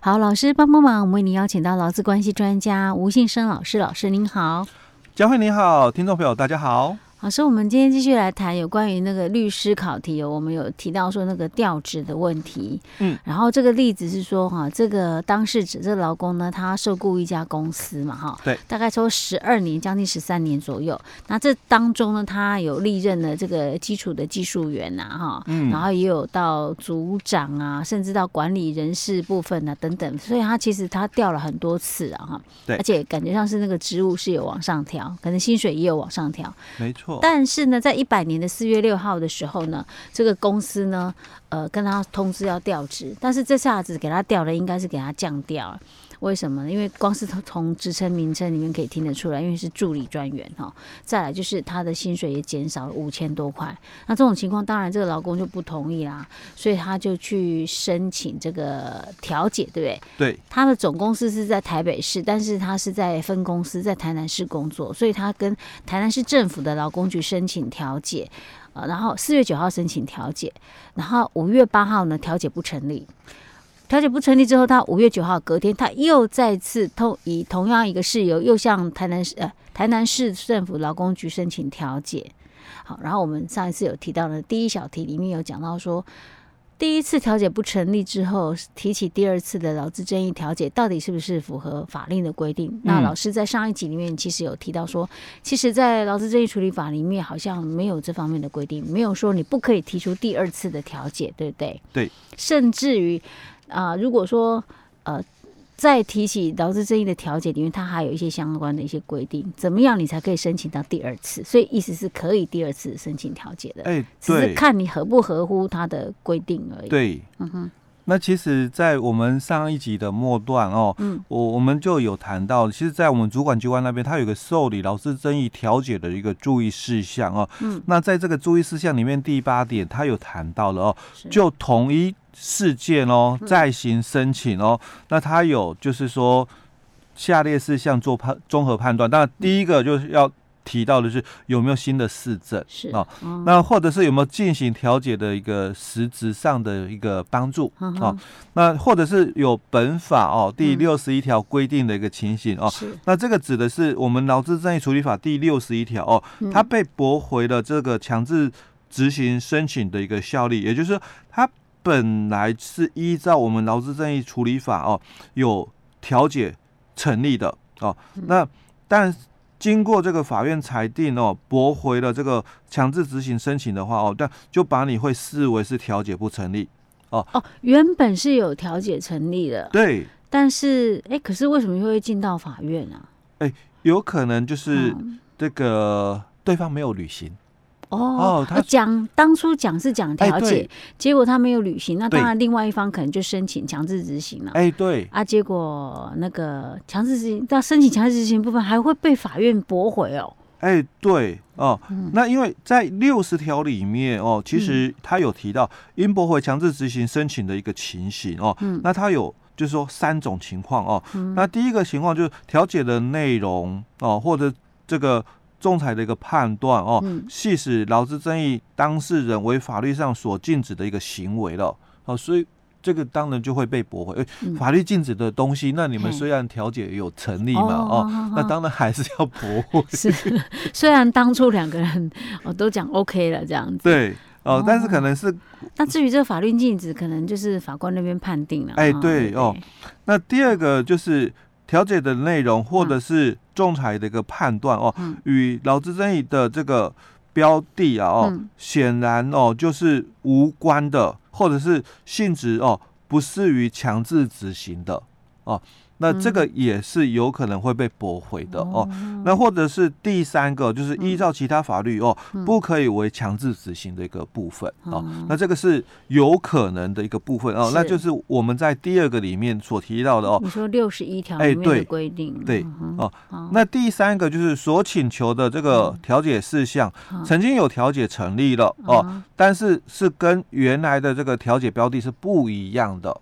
好，老师帮帮忙，我们为您邀请到劳资关系专家吴信生老师，老师您好，佳慧您好，听众朋友大家好。老师，我们今天继续来谈有关于那个律师考题哦，我们有提到说那个调职的问题，嗯，然后这个例子是说哈，这个当事者这个劳工呢，他受雇一家公司嘛哈，对，大概说十二年，将近十三年左右。那这当中呢，他有历任的这个基础的技术员呐哈，嗯，然后也有到组长啊，甚至到管理人事部分啊等等，所以他其实他调了很多次啊哈，对，而且感觉上是那个职务是有往上调，可能薪水也有往上调，没错。但是呢，在一百年的四月六号的时候呢，这个公司呢，呃，跟他通知要调职，但是这下子给他调了，应该是给他降调。为什么呢？因为光是从职称名称里面可以听得出来，因为是助理专员哈。再来就是他的薪水也减少了五千多块。那这种情况，当然这个劳工就不同意啦，所以他就去申请这个调解，对不对？对。他的总公司是在台北市，但是他是在分公司在台南市工作，所以他跟台南市政府的劳工局申请调解，呃，然后四月九号申请调解，然后五月八号呢调解不成立。调解不成立之后，他五月九号隔天，他又再次通以同样一个事由，又向台南市呃台南市政府劳工局申请调解。好，然后我们上一次有提到的第一小题里面有讲到说，第一次调解不成立之后，提起第二次的劳资争议调解，到底是不是符合法令的规定？嗯、那老师在上一集里面其实有提到说，其实，在劳资争议处理法里面好像没有这方面的规定，没有说你不可以提出第二次的调解，对不对？对，甚至于。啊、呃，如果说呃，再提起劳资争议的调解里面，它还有一些相关的一些规定，怎么样你才可以申请到第二次？所以意思是可以第二次申请调解的，哎、欸，只是看你合不合乎它的规定而已。对，嗯哼。那其实，在我们上一集的末段哦，嗯，我我们就有谈到，其实，在我们主管机关那边，它有个受理劳资争议调解的一个注意事项哦，嗯，那在这个注意事项里面，第八点，它有谈到了哦，就同一事件哦，再行申请哦，那它有就是说，下列事项做判综合判断，那第一个就是要。提到的是有没有新的事证是啊、哦，那或者是有没有进行调解的一个实质上的一个帮助哦，那或者是有本法哦第六十一条规定的一个情形哦，那这个指的是我们劳资争议处理法第六十一条哦，它被驳回了这个强制执行申请的一个效力，也就是说，它本来是依照我们劳资争议处理法哦有调解成立的哦，那但。经过这个法院裁定哦，驳回了这个强制执行申请的话哦，但就把你会视为是调解不成立哦。哦，原本是有调解成立的，对。但是哎，可是为什么又会进到法院啊？哎，有可能就是这个对方没有履行。哦，他讲当初讲是讲调解，结果他没有履行，那当然另外一方可能就申请强制执行了。哎，对啊，结果那个强制执行到申请强制执行部分还会被法院驳回哦。哎，对哦，那因为在六十条里面哦，其实他有提到应驳回强制执行申请的一个情形哦。那他有就是说三种情况哦。那第一个情况就是调解的内容哦，或者这个。仲裁的一个判断哦，系使劳资争议当事人为法律上所禁止的一个行为了哦，所以这个当然就会被驳回。哎，法律禁止的东西，那你们虽然调解有成立嘛哦，那当然还是要驳回。是，虽然当初两个人哦都讲 OK 了这样子。对哦，但是可能是。那至于这个法律禁止，可能就是法官那边判定了。哎，对哦。那第二个就是。调解的内容，或者是仲裁的一个判断哦，与劳资争议的这个标的啊哦，显然哦就是无关的，或者是性质哦不适于强制执行的哦。那这个也是有可能会被驳回的哦。那或者是第三个，就是依照其他法律哦，不可以为强制执行的一个部分哦。那这个是有可能的一个部分哦。那就是我们在第二个里面所提到的哦。你说六十一条里面的规定，对哦。那第三个就是所请求的这个调解事项，曾经有调解成立了哦，但是是跟原来的这个调解标的是不一样的。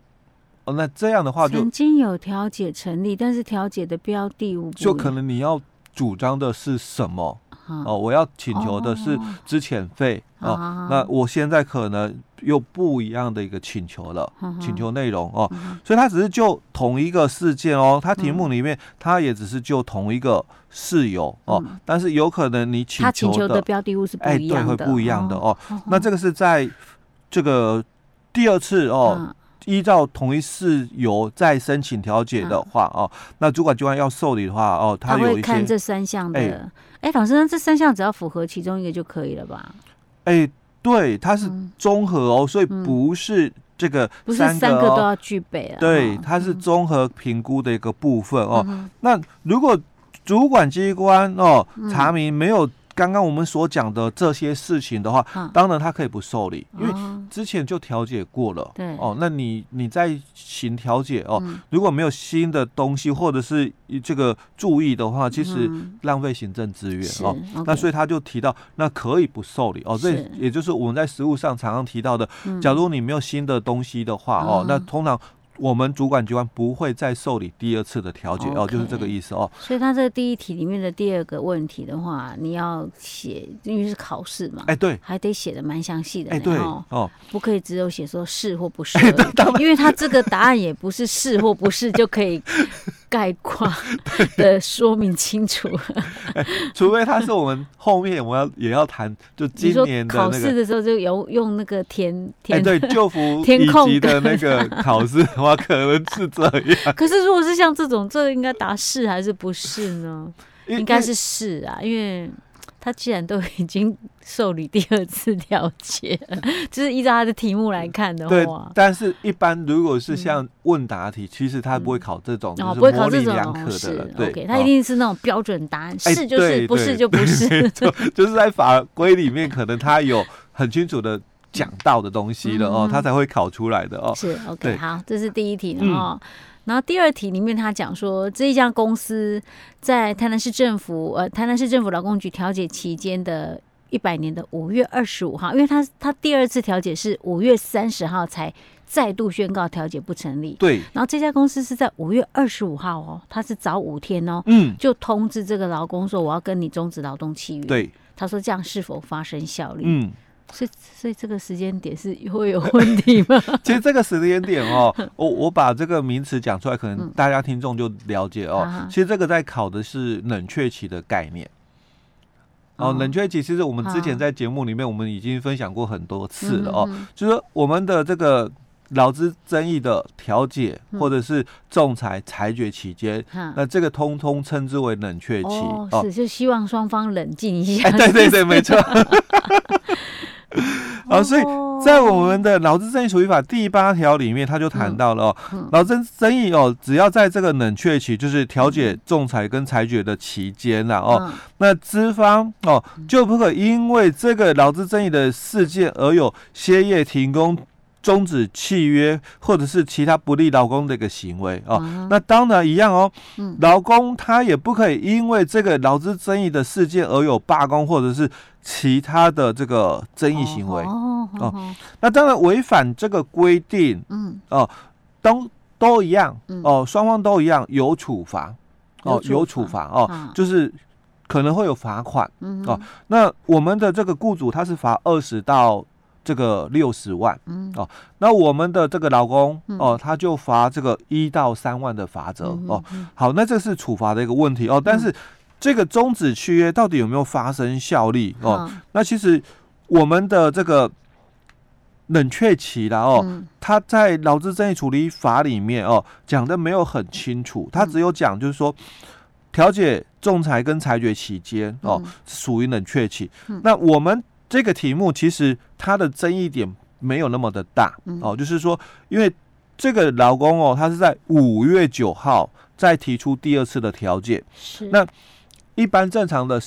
哦，那这样的话就曾经有调解成立，但是调解的标的物就可能你要主张的是什么哦，我要请求的是资遣费哦，那我现在可能又不一样的一个请求了，请求内容哦，所以他只是就同一个事件哦，他题目里面他也只是就同一个事由哦，但是有可能你请求的标的物是不一样的，哎，对，会不一样的哦，那这个是在这个第二次哦。依照同一事由再申请调解的话哦，那主管机关要受理的话哦，他有一些看这三项的。哎，老师，那这三项只要符合其中一个就可以了吧？哎，对，它是综合哦，所以不是这个不是三个都要具备啊。对，它是综合评估的一个部分哦。那如果主管机关哦查明没有。刚刚我们所讲的这些事情的话，当然他可以不受理，因为之前就调解过了。对哦，那你你再行调解哦，如果没有新的东西或者是这个注意的话，其实浪费行政资源哦。那所以他就提到，那可以不受理哦。这也就是我们在实务上常常提到的，假如你没有新的东西的话哦，那通常。我们主管机关不会再受理第二次的调解哦，就是这个意思哦。所以他这个第一题里面的第二个问题的话，你要写，因为是考试嘛，哎对，还得写的蛮详细的，哎对哦，不可以只有写说是或不是，哎、因为他这个答案也不是是或不是就可以。概括的说明清楚，除非他是我们后面我要也要谈，就今年的考试的时候就有用那个填填对就服 以及的那个考试 的话，可能是这样。可是如果是像这种，这应该答是还是不是呢？应该是是啊，因为。他既然都已经受理第二次调解了，就是依照他的题目来看的话，对。但是，一般如果是像问答题，其实他不会考这种，哦，不会考这种的，对。他一定是那种标准答案，是就是，不是就不是。就是在法规里面，可能他有很清楚的讲到的东西了哦，他才会考出来的哦。是 OK，好，这是第一题哦。然后第二题里面，他讲说，这一家公司在台南市政府呃台南市政府劳工局调解期间的一百年的五月二十五号，因为他他第二次调解是五月三十号才再度宣告调解不成立。对。然后这家公司是在五月二十五号哦，他是早五天哦，嗯，就通知这个劳工说，我要跟你终止劳动契约。对。他说这样是否发生效力？嗯。所以，所以这个时间点是会有问题吗？其实这个时间点哦，我我把这个名词讲出来，可能大家听众就了解哦。嗯、其实这个在考的是冷却期的概念。哦，冷却期其实我们之前在节目里面我们已经分享过很多次了哦。嗯、哼哼就是说我们的这个劳资争议的调解或者是仲裁裁决期间，嗯、那这个通通称之为冷却期。哦，是就希望双方冷静一下。哎、对对对，没错。啊，所以在我们的劳资争议处理法第八条里面，他就谈到了哦，劳资争议哦，只要在这个冷却期，就是调解、仲裁跟裁决的期间了哦，那资方哦就不可因为这个劳资争议的事件而有歇业、停工、终止契约或者是其他不利劳工的一个行为哦。那当然一样哦，劳工他也不可以因为这个劳资争议的事件而有罢工或者是。其他的这个争议行为哦，那当然违反这个规定，嗯，哦，都都一样，哦，双方都一样有处罚，哦，有处罚。哦，啊、就是可能会有罚款，嗯，哦，那我们的这个雇主他是罚二十到这个六十万，嗯，哦，那我们的这个老公哦，他就罚这个一到三万的罚则，哦，好，那这是处罚的一个问题哦，但是。嗯这个终止契约到底有没有发生效力哦？嗯、那其实我们的这个冷却期啦哦，嗯、它在劳资争议处理法里面哦讲的没有很清楚，他只有讲就是说调解、仲裁跟裁决期间哦属于冷却期。嗯、那我们这个题目其实它的争议点没有那么的大哦，就是说因为这个劳工哦，他是在五月九号再提出第二次的调解，是。那。一般正常的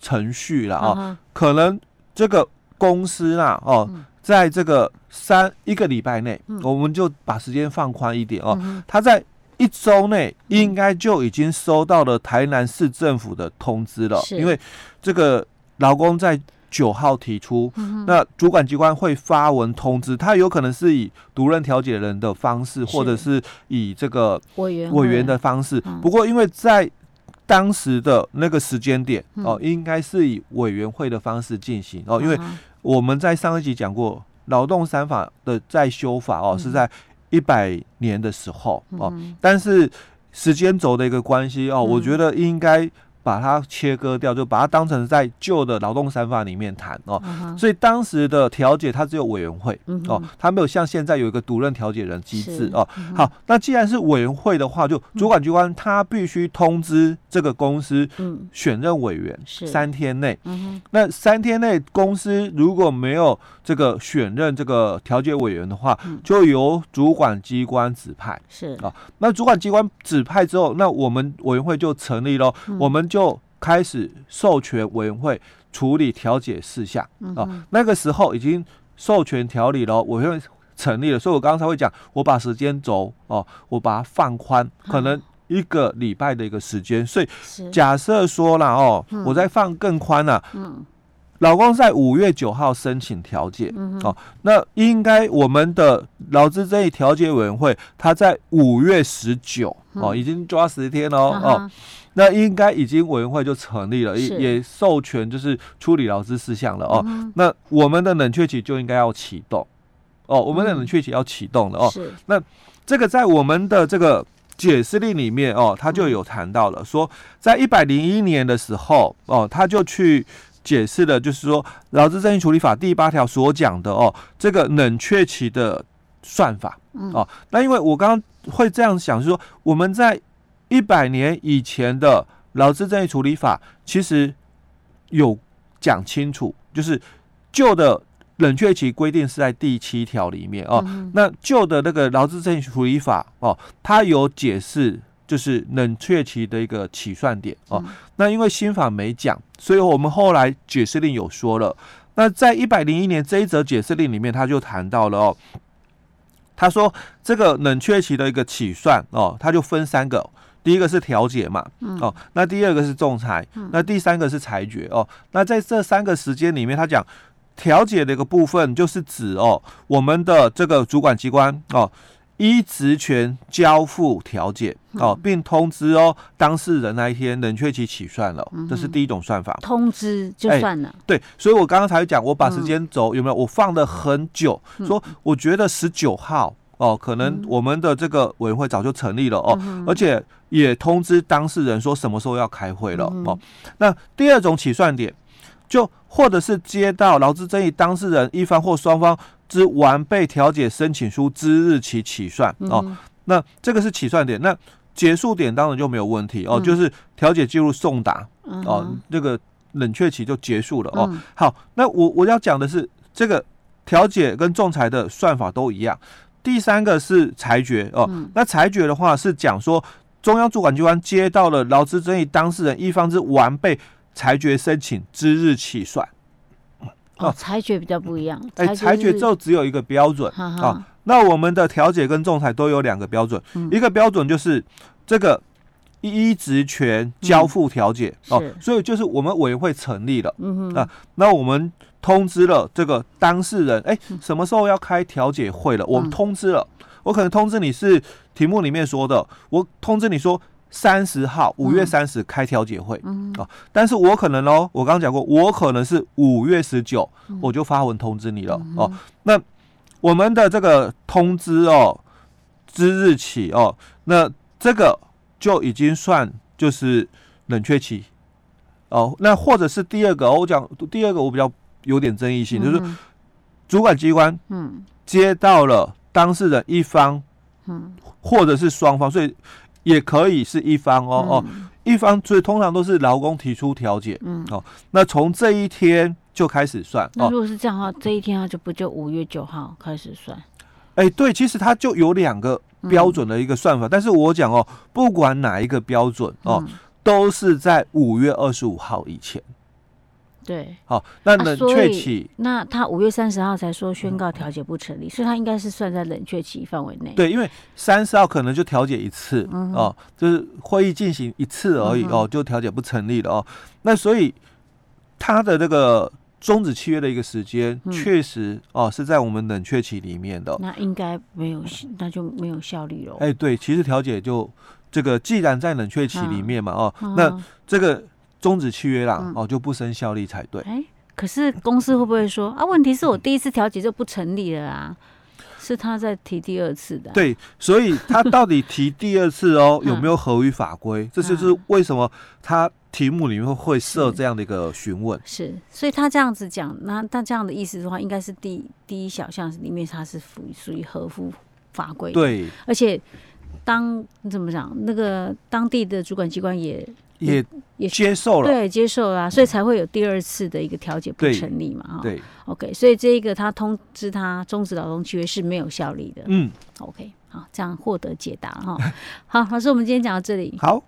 程序了啊，哦、可能这个公司啊哦，嗯、在这个三一个礼拜内，嗯、我们就把时间放宽一点哦。嗯、他在一周内应该就已经收到了台南市政府的通知了，因为这个劳工在九号提出，嗯、那主管机关会发文通知，他有可能是以独任调解人的方式，或者是。以这个委员委员的方式。嗯、不过因为在当时的那个时间点哦，应该是以委员会的方式进行哦，因为我们在上一集讲过，劳动三法的再修法哦，是在一百年的时候哦，但是时间轴的一个关系哦，我觉得应该。把它切割掉，就把它当成在旧的劳动三法里面谈哦。Uh. 所以当时的调解它只有委员会、uh. 哦，它没有像现在有一个独任调解人机制哦。Uh. 好，那既然是委员会的话，就主管机关它必须通知这个公司选任委员三天内。Uh. 那三天内公司如果没有这个选任这个调解委员的话，就由主管机关指派。是啊、uh 那主管机关指派之后，那我们委员会就成立了，uh. 我们就。就开始授权委员会处理调解事项。哦，那个时候已经授权调理了，委员会成立了，所以我刚刚才会讲，我把时间轴哦，我把它放宽，可能一个礼拜的一个时间，所以假设说了哦，嗯、我再放更宽了、啊，嗯，老公在五月九号申请调解，嗯、哦，那应该我们的劳资争议调解委员会，他在五月十九哦，已经抓十天了哦。嗯那应该已经委员会就成立了，也也授权就是处理劳资事项了哦。嗯、那我们的冷却期就应该要启动哦，我们的冷却期要启动了哦。是那这个在我们的这个解释令里面哦，他就有谈到了，说在一百零一年的时候哦，他就去解释了，就是说劳资争议处理法第八条所讲的哦，这个冷却期的算法哦。嗯、那因为我刚刚会这样想，就是说我们在一百年以前的劳资争议处理法其实有讲清楚，就是旧的冷却期规定是在第七条里面哦。嗯、那旧的那个劳资争议处理法哦，它有解释，就是冷却期的一个起算点哦。嗯、那因为新法没讲，所以我们后来解释令有说了。那在一百零一年这一则解释令里面，他就谈到了哦，他说这个冷却期的一个起算哦，它就分三个。第一个是调解嘛，嗯、哦，那第二个是仲裁，嗯、那第三个是裁决哦。那在这三个时间里面，他讲调解的一个部分，就是指哦，我们的这个主管机关哦，依职权交付调解哦，嗯、并通知哦当事人那一天冷却期起算了，嗯、这是第一种算法。通知就算了。对，所以我刚刚才讲，我把时间轴有没有我放了很久，嗯、说我觉得十九号。哦，可能我们的这个委员会早就成立了哦，嗯、而且也通知当事人说什么时候要开会了、嗯、哦。那第二种起算点，就或者是接到劳资争议当事人一方或双方之完备调解申请书之日起起算哦。那这个是起算点，那结束点当然就没有问题哦，嗯、就是调解记录送达、嗯、哦，这个冷却期就结束了哦。嗯、好，那我我要讲的是这个调解跟仲裁的算法都一样。第三个是裁决哦，嗯、那裁决的话是讲说，中央主管机关接到了劳资争议当事人一方之完备裁决申请之日起算。哦，裁决比较不一样。哎，裁决就只有一个标准啊、哦。那我们的调解跟仲裁都有两个标准，嗯、一个标准就是这个依职权交付调解、嗯、哦，所以就是我们委员会成立了，啊，那我们。通知了这个当事人，哎，什么时候要开调解会了？我们通知了，我可能通知你是题目里面说的，我通知你说三十号，五月三十开调解会，啊，但是我可能哦，我刚刚讲过，我可能是五月十九我就发文通知你了哦。那我们的这个通知哦之日起哦，那这个就已经算就是冷却期哦。那或者是第二个，我讲第二个，我比较。有点争议性，就是主管机关嗯。接到了当事人一方嗯。或者是双方，所以也可以是一方哦哦一方，所以通常都是劳工提出调解嗯。哦，那从这一天就开始算。那如果是这样的话，这一天啊就不就五月九号开始算？哎，对，其实它就有两个标准的一个算法，但是我讲哦，不管哪一个标准哦，都是在五月二十五号以前。对，好，那冷却期，啊、那他五月三十号才说宣告调解不成立，嗯、所以他应该是算在冷却期范围内。对，因为三十号可能就调解一次，嗯、哦，就是会议进行一次而已，嗯、哦，就调解不成立了哦。那所以他的这个终止契约的一个时间，确实、嗯、哦是在我们冷却期里面的。那应该没有，那就没有效力了。哎，对，其实调解就。这个既然在冷却期里面嘛，哦，那这个终止契约啦，哦，就不生效力才对。哎，可是公司会不会说啊？问题是我第一次调解就不成立了啊？是他在提第二次的。对，所以他到底提第二次哦，有没有合于法规？这就是为什么他题目里面会设这样的一个询问。是，所以他这样子讲，那他这样的意思的话，应该是第第一小项里面他是属属于合乎法规。对，而且。当你怎么讲？那个当地的主管机关也也也接受了，对，接受了，啊，所以才会有第二次的一个调解不成立嘛，哈。对，OK，所以这一个他通知他终止劳动契约是没有效力的。嗯，OK，好，这样获得解答哈。好，老师，我们今天讲到这里。好。